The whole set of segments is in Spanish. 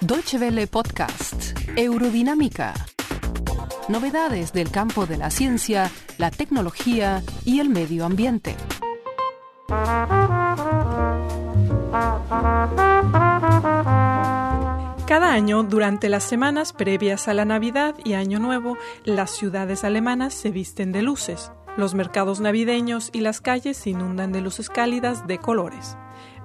Deutsche Welle Podcast, Eurodinámica. Novedades del campo de la ciencia, la tecnología y el medio ambiente. Cada año, durante las semanas previas a la Navidad y Año Nuevo, las ciudades alemanas se visten de luces. Los mercados navideños y las calles se inundan de luces cálidas de colores.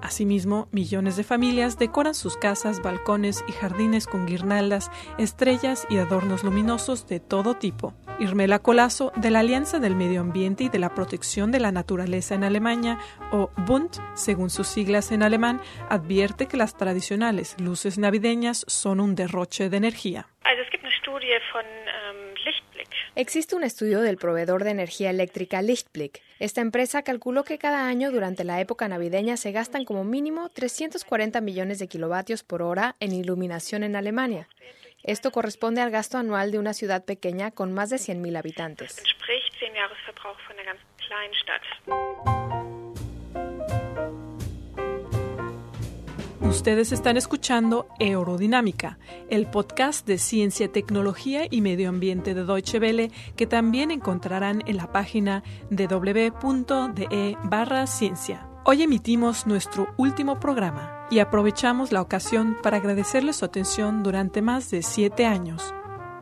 Asimismo, millones de familias decoran sus casas, balcones y jardines con guirnaldas, estrellas y adornos luminosos de todo tipo. Irmela Colazo, de la Alianza del Medio Ambiente y de la Protección de la Naturaleza en Alemania, o Bund, según sus siglas en alemán, advierte que las tradicionales luces navideñas son un derroche de energía. Existe un estudio del proveedor de energía eléctrica Lichtblick. Esta empresa calculó que cada año durante la época navideña se gastan como mínimo 340 millones de kilovatios por hora en iluminación en Alemania. Esto corresponde al gasto anual de una ciudad pequeña con más de 100.000 habitantes. Ustedes están escuchando Eurodinámica, el podcast de ciencia, tecnología y medio ambiente de Deutsche Welle que también encontrarán en la página www.de barra ciencia. Hoy emitimos nuestro último programa y aprovechamos la ocasión para agradecerles su atención durante más de siete años.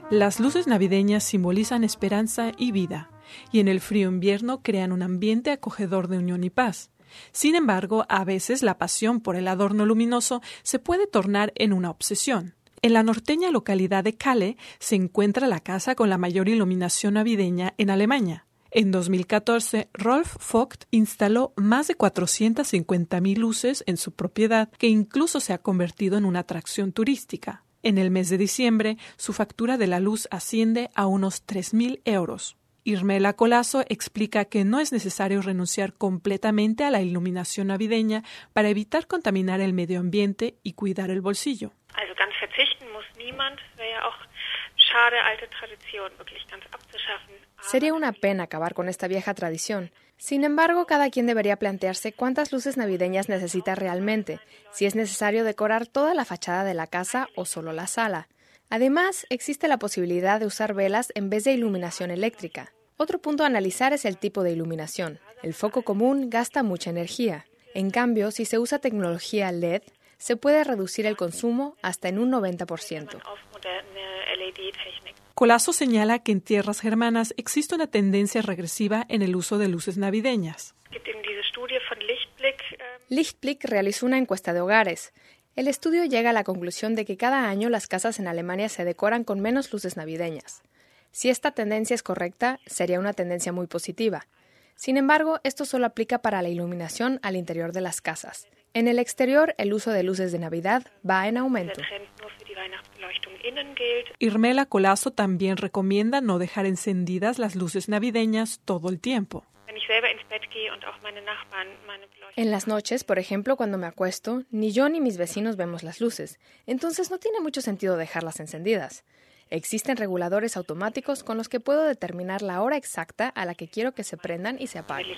Las luces navideñas simbolizan esperanza y vida, y en el frío invierno crean un ambiente acogedor de unión y paz. Sin embargo, a veces la pasión por el adorno luminoso se puede tornar en una obsesión. En la norteña localidad de Kalle se encuentra la casa con la mayor iluminación navideña en Alemania. En 2014, Rolf Vogt instaló más de 450.000 luces en su propiedad, que incluso se ha convertido en una atracción turística. En el mes de diciembre, su factura de la luz asciende a unos 3.000 euros. Irmela Colazo explica que no es necesario renunciar completamente a la iluminación navideña para evitar contaminar el medio ambiente y cuidar el bolsillo. Sería una pena acabar con esta vieja tradición. Sin embargo, cada quien debería plantearse cuántas luces navideñas necesita realmente, si es necesario decorar toda la fachada de la casa o solo la sala. Además, existe la posibilidad de usar velas en vez de iluminación eléctrica. Otro punto a analizar es el tipo de iluminación. El foco común gasta mucha energía. En cambio, si se usa tecnología LED, se puede reducir el consumo hasta en un 90%. Colazo señala que en tierras germanas existe una tendencia regresiva en el uso de luces navideñas. Lichtblick realizó una encuesta de hogares. El estudio llega a la conclusión de que cada año las casas en Alemania se decoran con menos luces navideñas. Si esta tendencia es correcta, sería una tendencia muy positiva. Sin embargo, esto solo aplica para la iluminación al interior de las casas. En el exterior, el uso de luces de Navidad va en aumento. Irmela Colazo también recomienda no dejar encendidas las luces navideñas todo el tiempo. En las noches, por ejemplo, cuando me acuesto, ni yo ni mis vecinos vemos las luces, entonces no tiene mucho sentido dejarlas encendidas. Existen reguladores automáticos con los que puedo determinar la hora exacta a la que quiero que se prendan y se apaguen.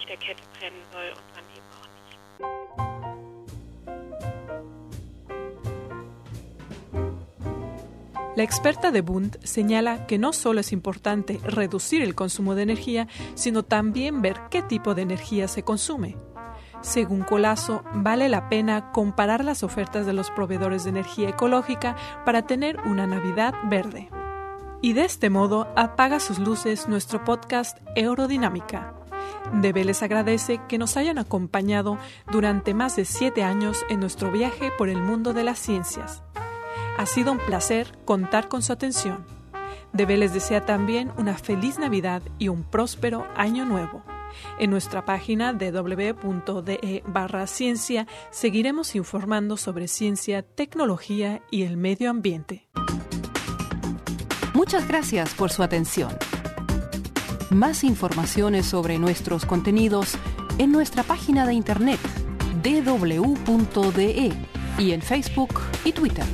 La experta de Bund señala que no solo es importante reducir el consumo de energía, sino también ver qué tipo de energía se consume. Según Colazo, vale la pena comparar las ofertas de los proveedores de energía ecológica para tener una Navidad verde. Y de este modo apaga sus luces nuestro podcast Eurodinámica. Debe les agradece que nos hayan acompañado durante más de siete años en nuestro viaje por el mundo de las ciencias. Ha sido un placer contar con su atención. Debe les desea también una feliz Navidad y un próspero año nuevo. En nuestra página www.de barra ciencia seguiremos informando sobre ciencia, tecnología y el medio ambiente. Muchas gracias por su atención. Más informaciones sobre nuestros contenidos en nuestra página de internet www.de y en Facebook y Twitter.